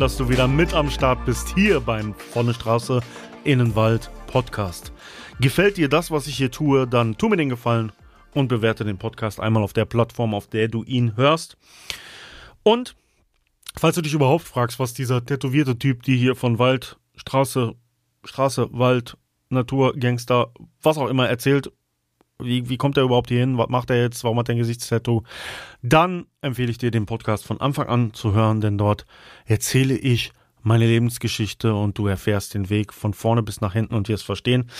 dass du wieder mit am Start bist hier beim Vorne Straße Innenwald Podcast. Gefällt dir das, was ich hier tue, dann tu mir den Gefallen und bewerte den Podcast einmal auf der Plattform, auf der du ihn hörst. Und falls du dich überhaupt fragst, was dieser tätowierte Typ, die hier von Wald, Straße, Straße, Wald, Natur, Gangster, was auch immer erzählt, wie, wie kommt er überhaupt hier hin? Was macht er jetzt? Warum hat er ein Gesichtstattoo? Dann empfehle ich dir, den Podcast von Anfang an zu hören, denn dort erzähle ich meine Lebensgeschichte und du erfährst den Weg von vorne bis nach hinten und wirst verstehen,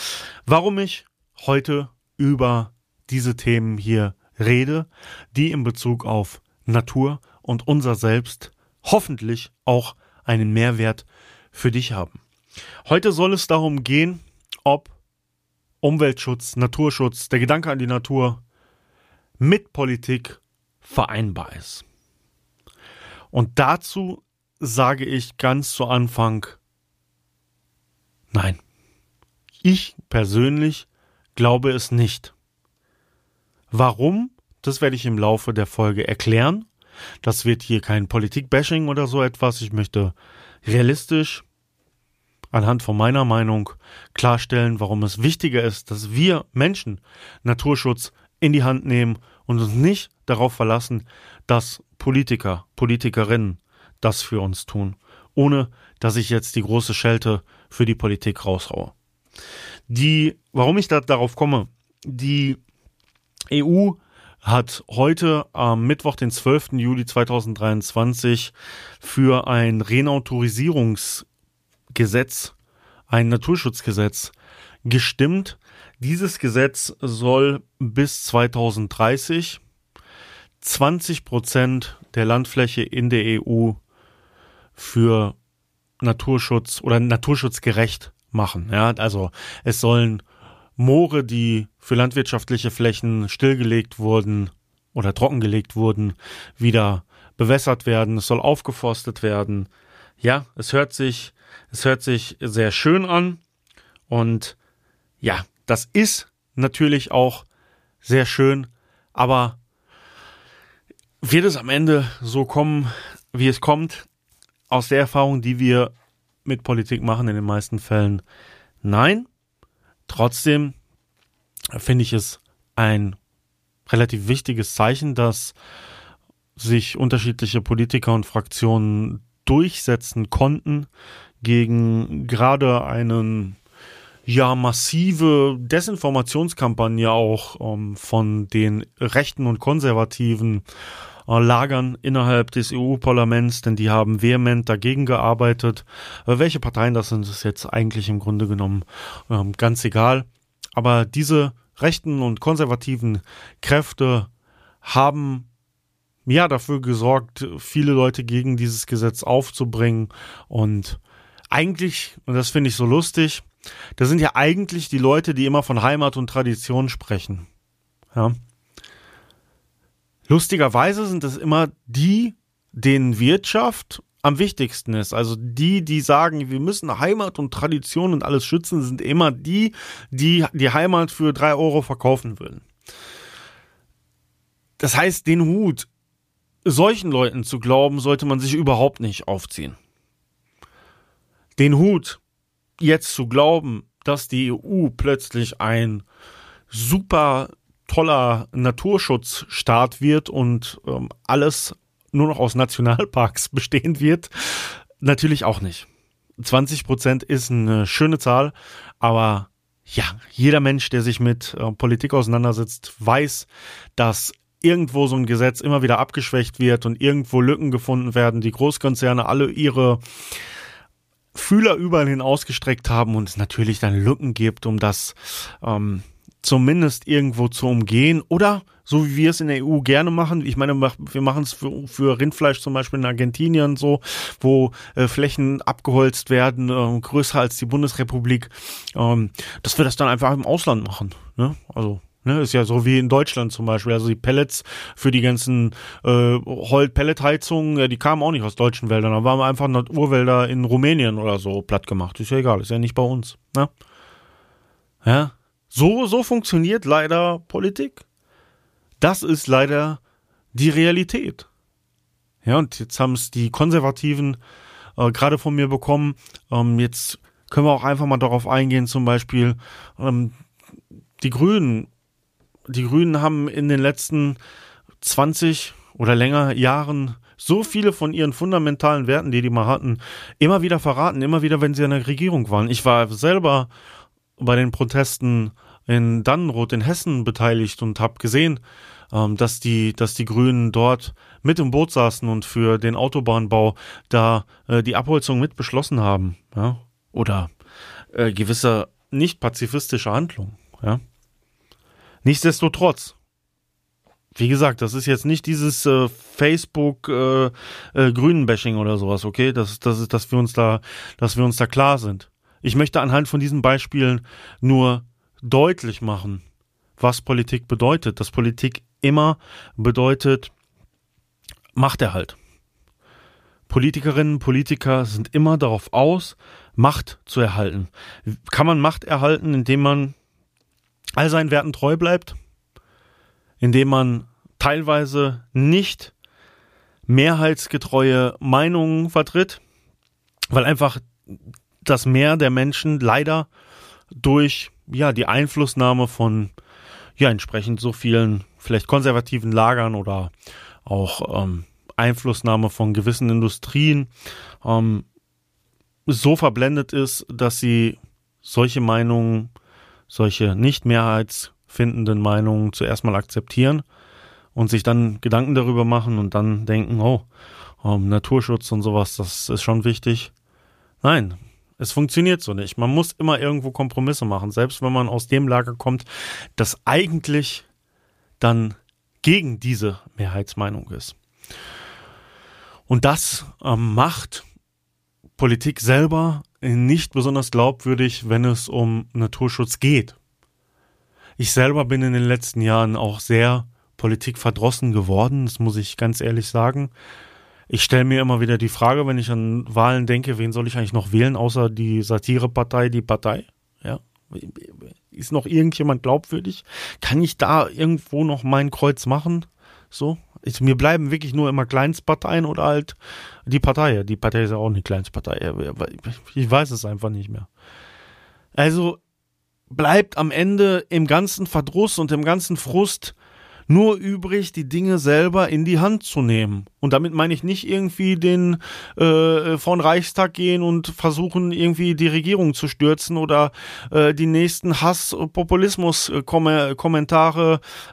warum ich heute über diese Themen hier rede, die in Bezug auf Natur und unser Selbst hoffentlich auch einen Mehrwert für dich haben. Heute soll es darum gehen, ob Umweltschutz, Naturschutz, der Gedanke an die Natur mit Politik vereinbar ist. Und dazu sage ich ganz zu Anfang, nein. Ich persönlich glaube es nicht. Warum? Das werde ich im Laufe der Folge erklären. Das wird hier kein Politik-Bashing oder so etwas. Ich möchte realistisch anhand von meiner Meinung klarstellen, warum es wichtiger ist, dass wir Menschen Naturschutz in die Hand nehmen und uns nicht darauf verlassen, dass Politiker, Politikerinnen das für uns tun, ohne dass ich jetzt die große Schelte für die Politik raushaue. Die, warum ich da darauf komme, die EU hat heute am Mittwoch, den 12. Juli 2023 für ein Renautorisierungsgesetz, ein Naturschutzgesetz gestimmt. Dieses Gesetz soll bis 2030 20 Prozent der Landfläche in der EU für Naturschutz oder naturschutzgerecht machen. Ja, also es sollen Moore, die für landwirtschaftliche Flächen stillgelegt wurden oder trockengelegt wurden, wieder bewässert werden. Es soll aufgeforstet werden. Ja, es hört sich, es hört sich sehr schön an. Und ja, das ist natürlich auch sehr schön, aber wird es am Ende so kommen, wie es kommt? Aus der Erfahrung, die wir mit Politik machen in den meisten Fällen, nein. Trotzdem finde ich es ein relativ wichtiges Zeichen, dass sich unterschiedliche Politiker und Fraktionen durchsetzen konnten gegen gerade einen ja massive Desinformationskampagne auch ähm, von den rechten und konservativen äh, Lagern innerhalb des EU-Parlaments, denn die haben vehement dagegen gearbeitet. Äh, welche Parteien das sind, ist jetzt eigentlich im Grunde genommen ähm, ganz egal. Aber diese rechten und konservativen Kräfte haben ja dafür gesorgt, viele Leute gegen dieses Gesetz aufzubringen. Und eigentlich, und das finde ich so lustig, das sind ja eigentlich die Leute, die immer von Heimat und Tradition sprechen. Ja. Lustigerweise sind es immer die, denen Wirtschaft am wichtigsten ist. Also die, die sagen, wir müssen Heimat und Tradition und alles schützen, sind immer die, die die Heimat für drei Euro verkaufen würden. Das heißt, den Hut solchen Leuten zu glauben, sollte man sich überhaupt nicht aufziehen. Den Hut jetzt zu glauben, dass die EU plötzlich ein super toller Naturschutzstaat wird und ähm, alles nur noch aus Nationalparks bestehen wird, natürlich auch nicht. 20 Prozent ist eine schöne Zahl, aber ja, jeder Mensch, der sich mit äh, Politik auseinandersetzt, weiß, dass irgendwo so ein Gesetz immer wieder abgeschwächt wird und irgendwo Lücken gefunden werden, die Großkonzerne alle ihre Fühler überall hin ausgestreckt haben und es natürlich dann Lücken gibt, um das ähm, zumindest irgendwo zu umgehen oder so wie wir es in der EU gerne machen. Ich meine, wir machen es für, für Rindfleisch zum Beispiel in Argentinien so, wo äh, Flächen abgeholzt werden, äh, größer als die Bundesrepublik, ähm, dass wir das dann einfach im Ausland machen. Ne? Also Ne, ist ja so wie in Deutschland zum Beispiel. Also die Pellets für die ganzen äh, Pelletheizungen, ja, die kamen auch nicht aus deutschen Wäldern. Da waren einfach Urwälder in Rumänien oder so platt gemacht. Ist ja egal, ist ja nicht bei uns. Ne? Ja, so, so funktioniert leider Politik. Das ist leider die Realität. Ja, und jetzt haben es die Konservativen äh, gerade von mir bekommen. Ähm, jetzt können wir auch einfach mal darauf eingehen, zum Beispiel ähm, die Grünen. Die Grünen haben in den letzten 20 oder länger Jahren so viele von ihren fundamentalen Werten, die die mal hatten, immer wieder verraten, immer wieder, wenn sie in der Regierung waren. Ich war selber bei den Protesten in Dannenroth in Hessen beteiligt und habe gesehen, ähm, dass die, dass die Grünen dort mit im Boot saßen und für den Autobahnbau da äh, die Abholzung mit beschlossen haben, ja, oder äh, gewisse nicht pazifistische Handlungen, ja. Nichtsdestotrotz, wie gesagt, das ist jetzt nicht dieses äh, Facebook äh, äh, Grünen-Bashing oder sowas, okay? Das, das ist, dass wir uns da, dass wir uns da klar sind. Ich möchte anhand von diesen Beispielen nur deutlich machen, was Politik bedeutet. Dass Politik immer bedeutet Machterhalt. Politikerinnen, Politiker sind immer darauf aus, Macht zu erhalten. Kann man Macht erhalten, indem man all seinen Werten treu bleibt, indem man teilweise nicht mehrheitsgetreue Meinungen vertritt, weil einfach das Mehr der Menschen leider durch ja die Einflussnahme von ja entsprechend so vielen vielleicht konservativen Lagern oder auch ähm, Einflussnahme von gewissen Industrien ähm, so verblendet ist, dass sie solche Meinungen, solche nicht mehrheitsfindenden Meinungen zuerst mal akzeptieren und sich dann Gedanken darüber machen und dann denken, oh, ähm, Naturschutz und sowas, das ist schon wichtig. Nein, es funktioniert so nicht. Man muss immer irgendwo Kompromisse machen, selbst wenn man aus dem Lager kommt, das eigentlich dann gegen diese Mehrheitsmeinung ist. Und das ähm, macht Politik selber nicht besonders glaubwürdig, wenn es um Naturschutz geht. Ich selber bin in den letzten Jahren auch sehr politikverdrossen geworden, das muss ich ganz ehrlich sagen ich stelle mir immer wieder die Frage, wenn ich an Wahlen denke, wen soll ich eigentlich noch wählen, außer die Satirepartei, die Partei? Ja. Ist noch irgendjemand glaubwürdig? Kann ich da irgendwo noch mein Kreuz machen? So? Ich, mir bleiben wirklich nur immer Kleinstparteien oder halt die Partei. Die Partei ist ja auch eine Kleinstpartei. Ich weiß es einfach nicht mehr. Also bleibt am Ende im ganzen Verdruss und im ganzen Frust nur übrig, die Dinge selber in die Hand zu nehmen. Und damit meine ich nicht irgendwie den äh, von Reichstag gehen und versuchen irgendwie die Regierung zu stürzen oder äh, die nächsten Hass, Populismus äh,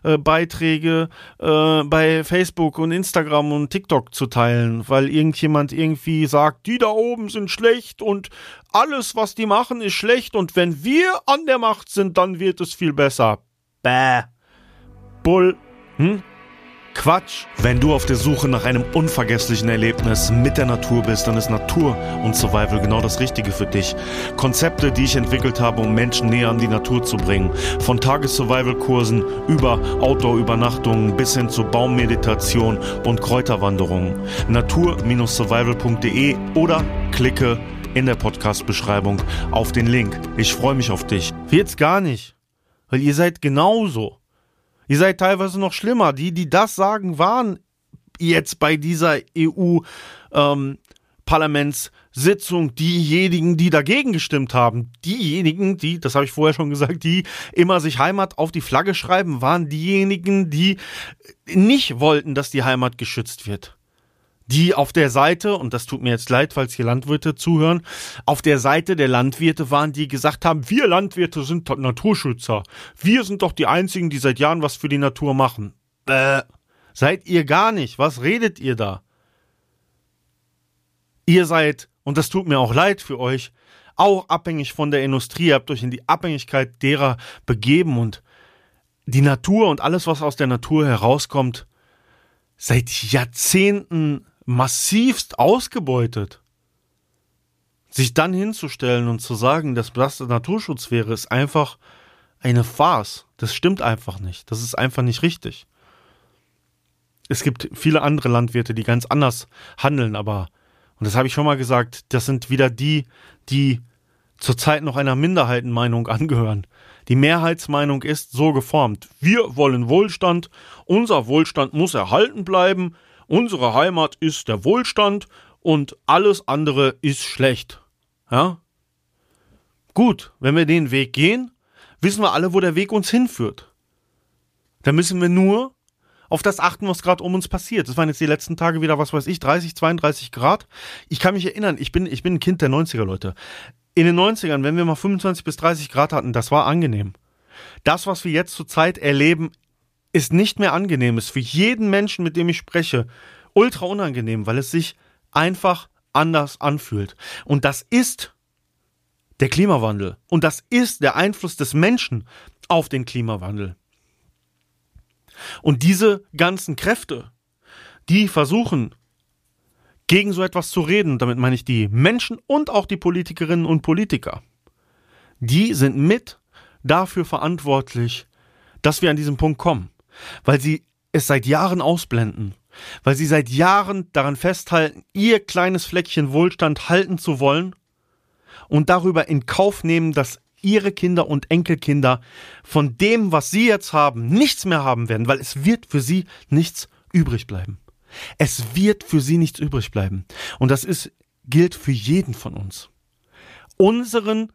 äh, Beiträge äh, bei Facebook und Instagram und TikTok zu teilen, weil irgendjemand irgendwie sagt, die da oben sind schlecht und alles, was die machen, ist schlecht und wenn wir an der Macht sind, dann wird es viel besser. Bäh. Bull hm? Quatsch. Wenn du auf der Suche nach einem unvergesslichen Erlebnis mit der Natur bist, dann ist Natur und Survival genau das Richtige für dich. Konzepte, die ich entwickelt habe, um Menschen näher an die Natur zu bringen. Von Tages-Survival-Kursen über Outdoor-Übernachtungen bis hin zu Baummeditation und Kräuterwanderungen. Natur-survival.de oder klicke in der Podcast-Beschreibung auf den Link. Ich freue mich auf dich. Jetzt gar nicht, weil ihr seid genauso. Ihr seid teilweise noch schlimmer. Die, die das sagen, waren jetzt bei dieser EU ähm, diejenigen, die dagegen gestimmt haben. Diejenigen, die, das habe ich vorher schon gesagt, die immer sich Heimat auf die Flagge schreiben, waren diejenigen, die nicht wollten, dass die Heimat geschützt wird die auf der Seite, und das tut mir jetzt leid, falls hier Landwirte zuhören, auf der Seite der Landwirte waren, die gesagt haben, wir Landwirte sind Naturschützer. Wir sind doch die Einzigen, die seit Jahren was für die Natur machen. Äh, seid ihr gar nicht. Was redet ihr da? Ihr seid, und das tut mir auch leid für euch, auch abhängig von der Industrie, Ihr habt euch in die Abhängigkeit derer begeben und die Natur und alles, was aus der Natur herauskommt, seit Jahrzehnten massivst ausgebeutet. Sich dann hinzustellen und zu sagen, dass das Naturschutz wäre, ist einfach eine Farce. Das stimmt einfach nicht. Das ist einfach nicht richtig. Es gibt viele andere Landwirte, die ganz anders handeln, aber, und das habe ich schon mal gesagt, das sind wieder die, die zurzeit noch einer Minderheitenmeinung angehören. Die Mehrheitsmeinung ist so geformt. Wir wollen Wohlstand, unser Wohlstand muss erhalten bleiben, unsere Heimat ist der Wohlstand und alles andere ist schlecht. Ja? Gut, wenn wir den Weg gehen, wissen wir alle, wo der Weg uns hinführt. Da müssen wir nur auf das achten, was gerade um uns passiert. Das waren jetzt die letzten Tage wieder, was weiß ich, 30, 32 Grad. Ich kann mich erinnern, ich bin, ich bin ein Kind der 90er, Leute in den 90ern, wenn wir mal 25 bis 30 Grad hatten, das war angenehm. Das, was wir jetzt zurzeit erleben, ist nicht mehr angenehm, ist für jeden Menschen, mit dem ich spreche, ultra unangenehm, weil es sich einfach anders anfühlt. Und das ist der Klimawandel. Und das ist der Einfluss des Menschen auf den Klimawandel. Und diese ganzen Kräfte, die versuchen, gegen so etwas zu reden, damit meine ich die Menschen und auch die Politikerinnen und Politiker, die sind mit dafür verantwortlich, dass wir an diesem Punkt kommen, weil sie es seit Jahren ausblenden, weil sie seit Jahren daran festhalten, ihr kleines Fleckchen Wohlstand halten zu wollen und darüber in Kauf nehmen, dass ihre Kinder und Enkelkinder von dem, was sie jetzt haben, nichts mehr haben werden, weil es wird für sie nichts übrig bleiben. Es wird für sie nichts übrig bleiben. Und das ist, gilt für jeden von uns. Unseren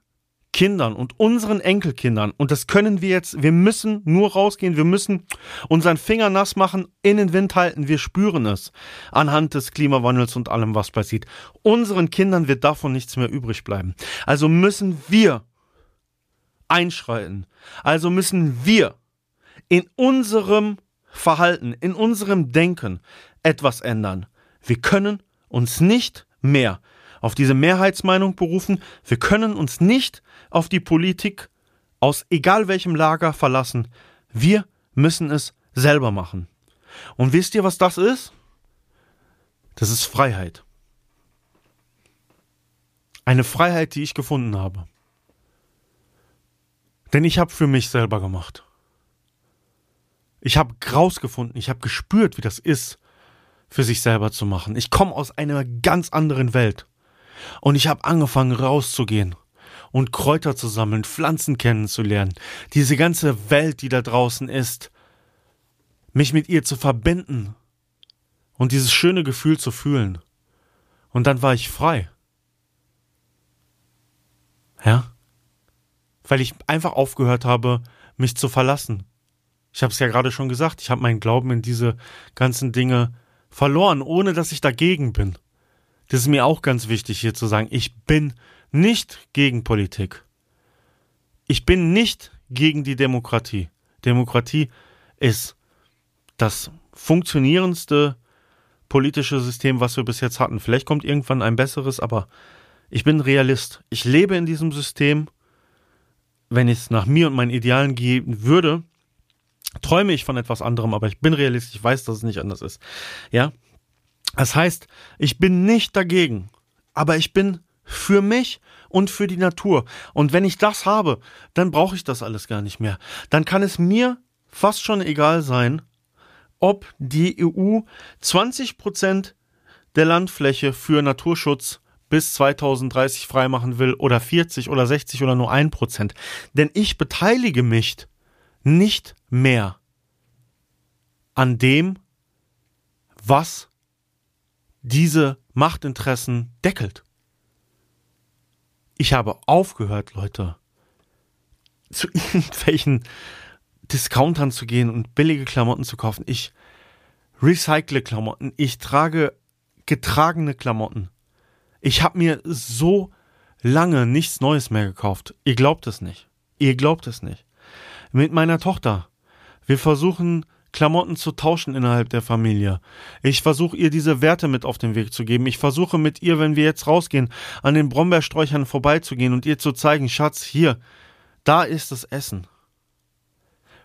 Kindern und unseren Enkelkindern, und das können wir jetzt, wir müssen nur rausgehen, wir müssen unseren Finger nass machen, in den Wind halten, wir spüren es anhand des Klimawandels und allem, was passiert. Unseren Kindern wird davon nichts mehr übrig bleiben. Also müssen wir einschreiten. Also müssen wir in unserem Verhalten, in unserem Denken etwas ändern. Wir können uns nicht mehr auf diese Mehrheitsmeinung berufen. Wir können uns nicht auf die Politik aus egal welchem Lager verlassen. Wir müssen es selber machen. Und wisst ihr, was das ist? Das ist Freiheit. Eine Freiheit, die ich gefunden habe. Denn ich habe für mich selber gemacht. Ich habe rausgefunden, ich habe gespürt, wie das ist, für sich selber zu machen. Ich komme aus einer ganz anderen Welt. Und ich habe angefangen rauszugehen und Kräuter zu sammeln, Pflanzen kennenzulernen, diese ganze Welt, die da draußen ist, mich mit ihr zu verbinden und dieses schöne Gefühl zu fühlen. Und dann war ich frei. Ja? Weil ich einfach aufgehört habe, mich zu verlassen. Ich habe es ja gerade schon gesagt, ich habe meinen Glauben in diese ganzen Dinge verloren, ohne dass ich dagegen bin. Das ist mir auch ganz wichtig hier zu sagen. Ich bin nicht gegen Politik. Ich bin nicht gegen die Demokratie. Demokratie ist das funktionierendste politische System, was wir bis jetzt hatten. Vielleicht kommt irgendwann ein besseres, aber ich bin Realist. Ich lebe in diesem System. Wenn es nach mir und meinen Idealen gehen würde, träume ich von etwas anderem, aber ich bin realistisch, ich weiß, dass es nicht anders ist. Ja? Das heißt, ich bin nicht dagegen, aber ich bin für mich und für die Natur. Und wenn ich das habe, dann brauche ich das alles gar nicht mehr. Dann kann es mir fast schon egal sein, ob die EU 20 Prozent der Landfläche für Naturschutz bis 2030 freimachen will oder 40 oder 60 oder nur ein Prozent. Denn ich beteilige mich nicht mehr an dem, was diese Machtinteressen deckelt. Ich habe aufgehört, Leute, zu irgendwelchen Discountern zu gehen und billige Klamotten zu kaufen. Ich recycle Klamotten. Ich trage getragene Klamotten. Ich habe mir so lange nichts Neues mehr gekauft. Ihr glaubt es nicht. Ihr glaubt es nicht mit meiner Tochter. Wir versuchen Klamotten zu tauschen innerhalb der Familie. Ich versuche ihr diese Werte mit auf den Weg zu geben. Ich versuche mit ihr, wenn wir jetzt rausgehen, an den Brombeersträuchern vorbeizugehen und ihr zu zeigen, Schatz, hier, da ist das Essen.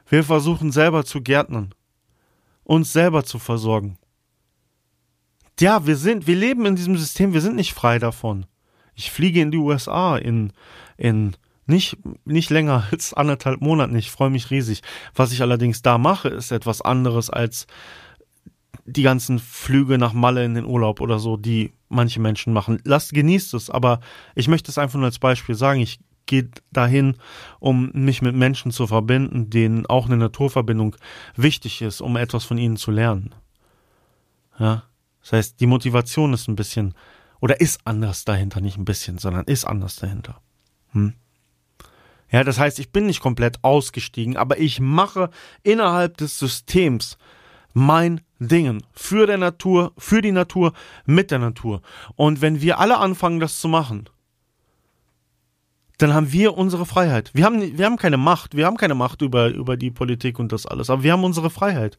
Wir versuchen selber zu gärtnern, uns selber zu versorgen. Ja, wir sind, wir leben in diesem System, wir sind nicht frei davon. Ich fliege in die USA in, in nicht, nicht länger als anderthalb Monaten. Ich freue mich riesig. Was ich allerdings da mache, ist etwas anderes als die ganzen Flüge nach Malle in den Urlaub oder so, die manche Menschen machen. Lasst, genießt es, aber ich möchte es einfach nur als Beispiel sagen. Ich gehe dahin, um mich mit Menschen zu verbinden, denen auch eine Naturverbindung wichtig ist, um etwas von ihnen zu lernen. Ja. Das heißt, die Motivation ist ein bisschen, oder ist anders dahinter, nicht ein bisschen, sondern ist anders dahinter. Hm? Ja, das heißt, ich bin nicht komplett ausgestiegen, aber ich mache innerhalb des Systems mein Dingen für der Natur, für die Natur, mit der Natur. Und wenn wir alle anfangen, das zu machen, dann haben wir unsere Freiheit. Wir haben, wir haben keine Macht, wir haben keine Macht über, über die Politik und das alles, aber wir haben unsere Freiheit.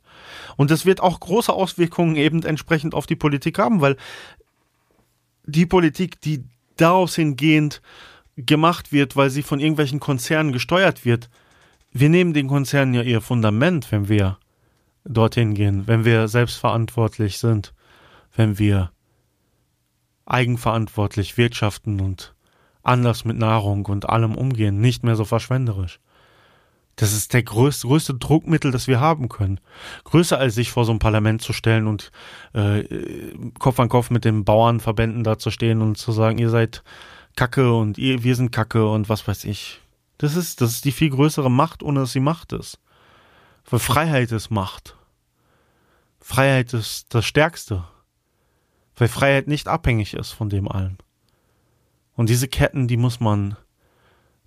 Und das wird auch große Auswirkungen eben entsprechend auf die Politik haben, weil die Politik, die daraus hingehend gemacht wird, weil sie von irgendwelchen Konzernen gesteuert wird, wir nehmen den Konzernen ja ihr Fundament, wenn wir dorthin gehen, wenn wir selbstverantwortlich sind, wenn wir eigenverantwortlich wirtschaften und anders mit Nahrung und allem umgehen, nicht mehr so verschwenderisch. Das ist der größte, größte Druckmittel, das wir haben können. Größer als sich vor so ein Parlament zu stellen und äh, Kopf an Kopf mit den Bauernverbänden da zu stehen und zu sagen, ihr seid Kacke und ihr, wir sind Kacke und was weiß ich. Das ist, das ist die viel größere Macht, ohne dass sie Macht ist. Weil Freiheit ist Macht. Freiheit ist das Stärkste. Weil Freiheit nicht abhängig ist von dem allen. Und diese Ketten, die muss man,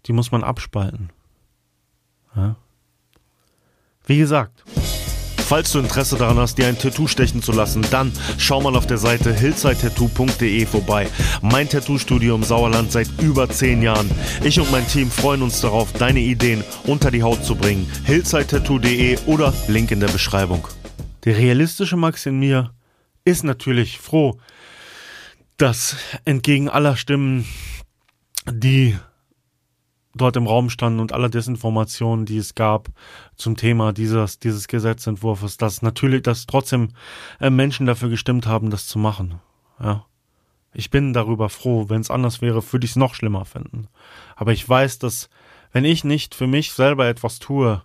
die muss man abspalten. Ja? Wie gesagt, Falls du Interesse daran hast, dir ein Tattoo stechen zu lassen, dann schau mal auf der Seite hillsidetattoo.de vorbei. Mein Tattoo-Studio im Sauerland seit über 10 Jahren. Ich und mein Team freuen uns darauf, deine Ideen unter die Haut zu bringen. hillsidetattoo.de oder Link in der Beschreibung. Der realistische Max in mir ist natürlich froh, dass entgegen aller Stimmen, die dort im Raum standen und aller Desinformationen, die es gab zum Thema dieses, dieses Gesetzentwurfs, dass natürlich, dass trotzdem äh, Menschen dafür gestimmt haben, das zu machen. Ja. Ich bin darüber froh. Wenn es anders wäre, würde ich es noch schlimmer finden. Aber ich weiß, dass wenn ich nicht für mich selber etwas tue,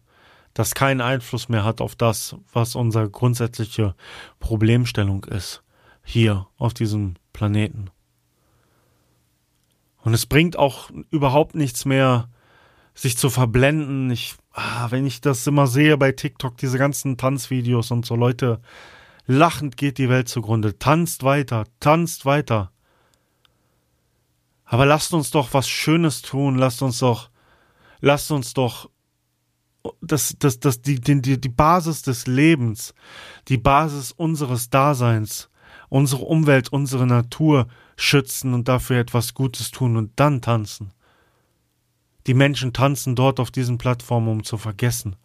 das keinen Einfluss mehr hat auf das, was unsere grundsätzliche Problemstellung ist, hier auf diesem Planeten. Und es bringt auch überhaupt nichts mehr, sich zu verblenden. Ich, ah, wenn ich das immer sehe bei TikTok, diese ganzen Tanzvideos und so, Leute, lachend geht die Welt zugrunde. Tanzt weiter, tanzt weiter. Aber lasst uns doch was Schönes tun, lasst uns doch, lasst uns doch das, das, das, die, die, die Basis des Lebens, die Basis unseres Daseins, unsere Umwelt, unsere Natur schützen und dafür etwas Gutes tun und dann tanzen. Die Menschen tanzen dort auf diesen Plattformen, um zu vergessen.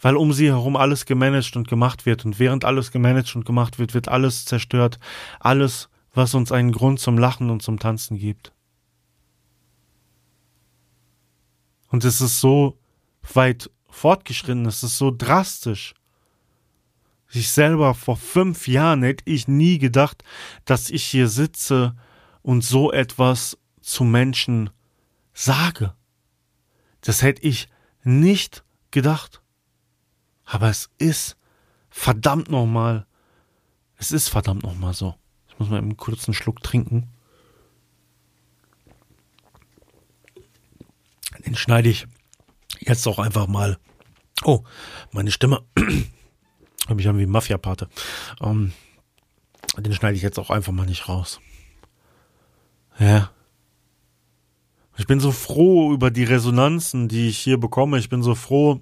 Weil um sie herum alles gemanagt und gemacht wird und während alles gemanagt und gemacht wird, wird alles zerstört. Alles, was uns einen Grund zum Lachen und zum Tanzen gibt. Und es ist so weit fortgeschritten, es ist so drastisch sich selber vor fünf Jahren hätte ich nie gedacht, dass ich hier sitze und so etwas zu Menschen sage. Das hätte ich nicht gedacht. Aber es ist verdammt nochmal, es ist verdammt nochmal so. Ich muss mal einen kurzen Schluck trinken. Den schneide ich jetzt auch einfach mal. Oh, meine Stimme Hör mich an wie Mafia-Pate. Ähm, den schneide ich jetzt auch einfach mal nicht raus. Ja. Ich bin so froh über die Resonanzen, die ich hier bekomme. Ich bin so froh,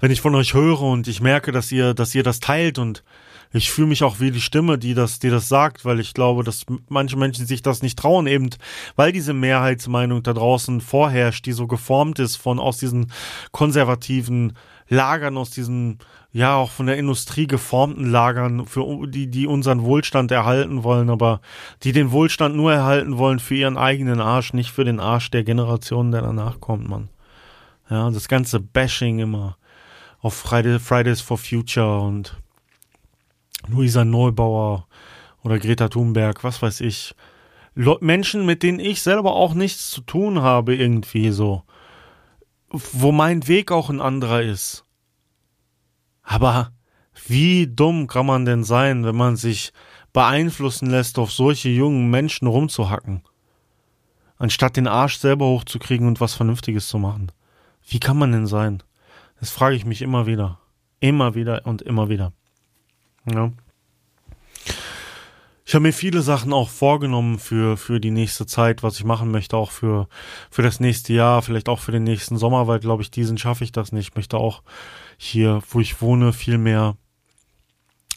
wenn ich von euch höre und ich merke, dass ihr, dass ihr das teilt und ich fühle mich auch wie die Stimme, die das, die das sagt, weil ich glaube, dass manche Menschen sich das nicht trauen, eben weil diese Mehrheitsmeinung da draußen vorherrscht, die so geformt ist von aus diesen konservativen Lagern, aus diesen ja auch von der Industrie geformten Lagern, für die, die unseren Wohlstand erhalten wollen, aber die den Wohlstand nur erhalten wollen für ihren eigenen Arsch, nicht für den Arsch der Generation, der danach kommt, Mann. Ja, das ganze Bashing immer auf Friday, Fridays for Future und Luisa Neubauer oder Greta Thunberg, was weiß ich. Menschen, mit denen ich selber auch nichts zu tun habe, irgendwie so. Wo mein Weg auch ein anderer ist. Aber wie dumm kann man denn sein, wenn man sich beeinflussen lässt, auf solche jungen Menschen rumzuhacken? Anstatt den Arsch selber hochzukriegen und was Vernünftiges zu machen. Wie kann man denn sein? Das frage ich mich immer wieder. Immer wieder und immer wieder. Ja. Ich habe mir viele Sachen auch vorgenommen für, für die nächste Zeit, was ich machen möchte, auch für, für das nächste Jahr, vielleicht auch für den nächsten Sommer, weil, glaube ich, diesen schaffe ich das nicht. Ich möchte auch hier, wo ich wohne, viel mehr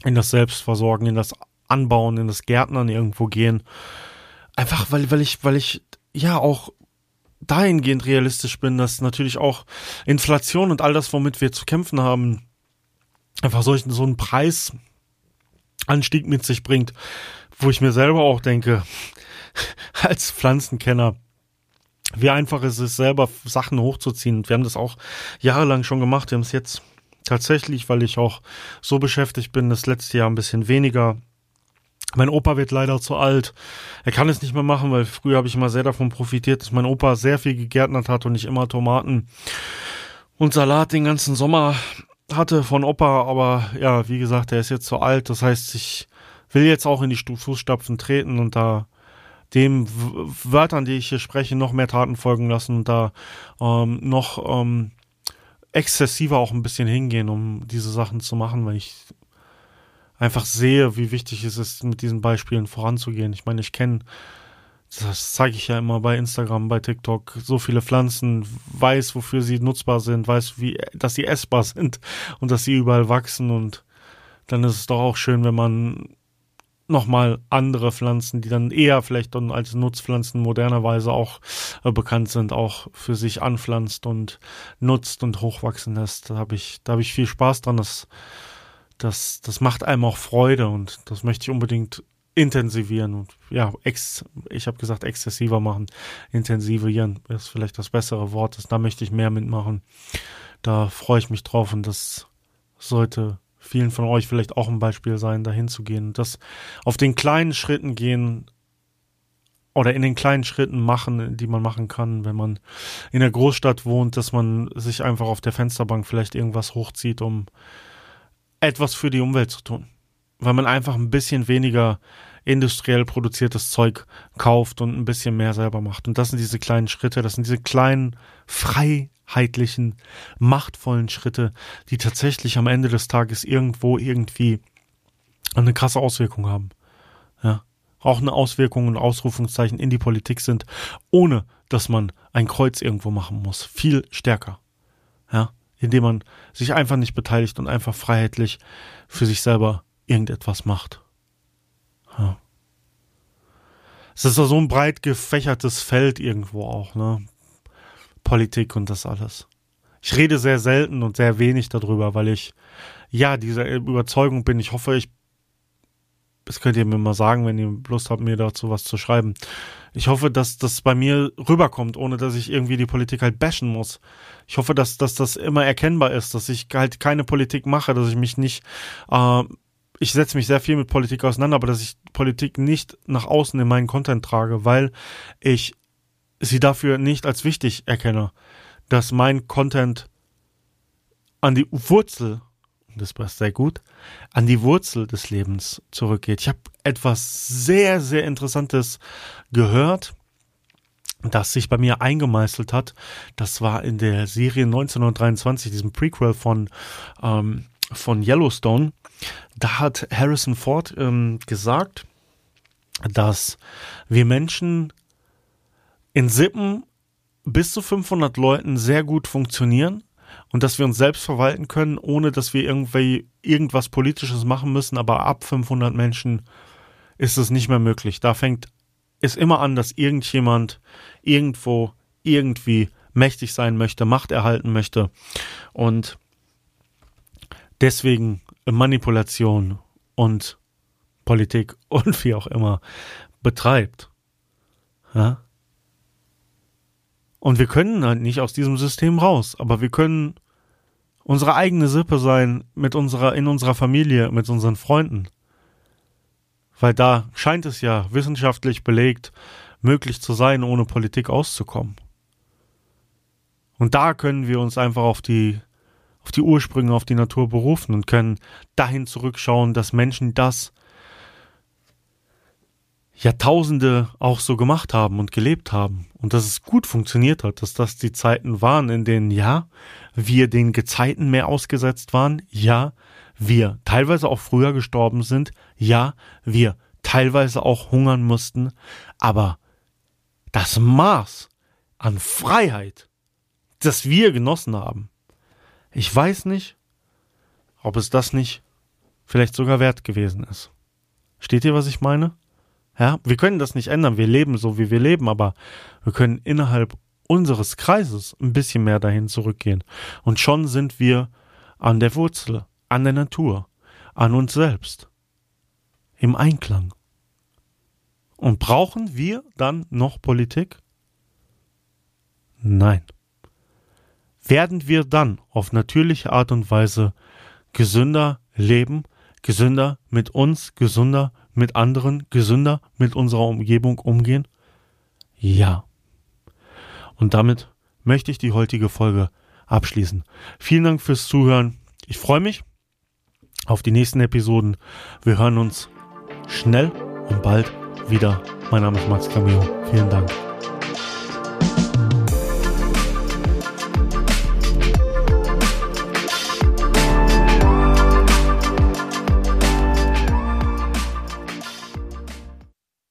in das Selbstversorgen, in das Anbauen, in das Gärtnern irgendwo gehen. Einfach, weil, weil ich, weil ich, ja, auch dahingehend realistisch bin, dass natürlich auch Inflation und all das, womit wir zu kämpfen haben, einfach solchen, so einen Preisanstieg mit sich bringt, wo ich mir selber auch denke, als Pflanzenkenner, wie einfach ist es selber Sachen hochzuziehen. Wir haben das auch jahrelang schon gemacht. Wir haben es jetzt tatsächlich, weil ich auch so beschäftigt bin, das letzte Jahr ein bisschen weniger. Mein Opa wird leider zu alt. Er kann es nicht mehr machen, weil früher habe ich immer sehr davon profitiert, dass mein Opa sehr viel gegärtnert hat und ich immer Tomaten und Salat den ganzen Sommer hatte von Opa. Aber ja, wie gesagt, er ist jetzt zu alt. Das heißt, ich will jetzt auch in die Fußstapfen treten und da dem Wörtern, die ich hier spreche, noch mehr Taten folgen lassen und da ähm, noch ähm, exzessiver auch ein bisschen hingehen, um diese Sachen zu machen, weil ich einfach sehe, wie wichtig es ist, mit diesen Beispielen voranzugehen. Ich meine, ich kenne, das zeige ich ja immer bei Instagram, bei TikTok, so viele Pflanzen, weiß, wofür sie nutzbar sind, weiß, wie, dass sie essbar sind und dass sie überall wachsen und dann ist es doch auch schön, wenn man nochmal andere Pflanzen, die dann eher vielleicht dann als Nutzpflanzen modernerweise auch äh, bekannt sind, auch für sich anpflanzt und nutzt und hochwachsen lässt. Da habe ich, da habe ich viel Spaß dran. Das, das, das macht einem auch Freude und das möchte ich unbedingt intensivieren und ja, ex, ich habe gesagt exzessiver machen. Intensivieren ist vielleicht das bessere Wort. Das, da möchte ich mehr mitmachen. Da freue ich mich drauf und das sollte vielen von euch vielleicht auch ein Beispiel sein, dahin zu gehen. Das auf den kleinen Schritten gehen oder in den kleinen Schritten machen, die man machen kann, wenn man in der Großstadt wohnt, dass man sich einfach auf der Fensterbank vielleicht irgendwas hochzieht, um etwas für die Umwelt zu tun. Weil man einfach ein bisschen weniger industriell produziertes Zeug kauft und ein bisschen mehr selber macht. Und das sind diese kleinen Schritte, das sind diese kleinen freiheitlichen, machtvollen Schritte, die tatsächlich am Ende des Tages irgendwo irgendwie eine krasse Auswirkung haben. Ja. Auch eine Auswirkung und Ausrufungszeichen in die Politik sind, ohne dass man ein Kreuz irgendwo machen muss. Viel stärker. Ja. Indem man sich einfach nicht beteiligt und einfach freiheitlich für sich selber irgendetwas macht. Ja. Es ist so ein breit gefächertes Feld irgendwo auch, ne? Politik und das alles. Ich rede sehr selten und sehr wenig darüber, weil ich ja dieser Überzeugung bin. Ich hoffe, ich das könnt ihr mir mal sagen, wenn ihr Lust habt, mir dazu was zu schreiben. Ich hoffe, dass das bei mir rüberkommt, ohne dass ich irgendwie die Politik halt bashen muss. Ich hoffe, dass, dass das immer erkennbar ist, dass ich halt keine Politik mache, dass ich mich nicht äh, ich setze mich sehr viel mit Politik auseinander, aber dass ich Politik nicht nach außen in meinen Content trage, weil ich sie dafür nicht als wichtig erkenne, dass mein Content an die Wurzel, das passt sehr gut, an die Wurzel des Lebens zurückgeht. Ich habe etwas sehr, sehr Interessantes gehört, das sich bei mir eingemeißelt hat. Das war in der Serie 1923, diesem Prequel von, ähm, von Yellowstone. Da hat Harrison Ford ähm, gesagt, dass wir Menschen in Sippen bis zu 500 Leuten sehr gut funktionieren und dass wir uns selbst verwalten können, ohne dass wir irgendwie irgendwas Politisches machen müssen. Aber ab 500 Menschen ist es nicht mehr möglich. Da fängt es immer an, dass irgendjemand irgendwo irgendwie mächtig sein möchte, Macht erhalten möchte. Und deswegen Manipulation und Politik und wie auch immer betreibt. Ja? Und wir können halt nicht aus diesem System raus, aber wir können unsere eigene Sippe sein mit unserer, in unserer Familie, mit unseren Freunden. Weil da scheint es ja wissenschaftlich belegt möglich zu sein, ohne Politik auszukommen. Und da können wir uns einfach auf die, auf die Ursprünge, auf die Natur berufen und können dahin zurückschauen, dass Menschen das Jahrtausende auch so gemacht haben und gelebt haben und dass es gut funktioniert hat, dass das die Zeiten waren, in denen ja, wir den Gezeiten mehr ausgesetzt waren, ja, wir teilweise auch früher gestorben sind, ja, wir teilweise auch hungern mussten, aber das Maß an Freiheit, das wir genossen haben, ich weiß nicht, ob es das nicht vielleicht sogar wert gewesen ist. Steht ihr, was ich meine? Ja, wir können das nicht ändern. Wir leben so, wie wir leben, aber wir können innerhalb unseres Kreises ein bisschen mehr dahin zurückgehen. Und schon sind wir an der Wurzel, an der Natur, an uns selbst. Im Einklang. Und brauchen wir dann noch Politik? Nein. Werden wir dann auf natürliche Art und Weise gesünder leben, gesünder mit uns, gesünder mit anderen, gesünder mit unserer Umgebung umgehen? Ja. Und damit möchte ich die heutige Folge abschließen. Vielen Dank fürs Zuhören. Ich freue mich auf die nächsten Episoden. Wir hören uns schnell und bald wieder. Mein Name ist Max Cameo. Vielen Dank.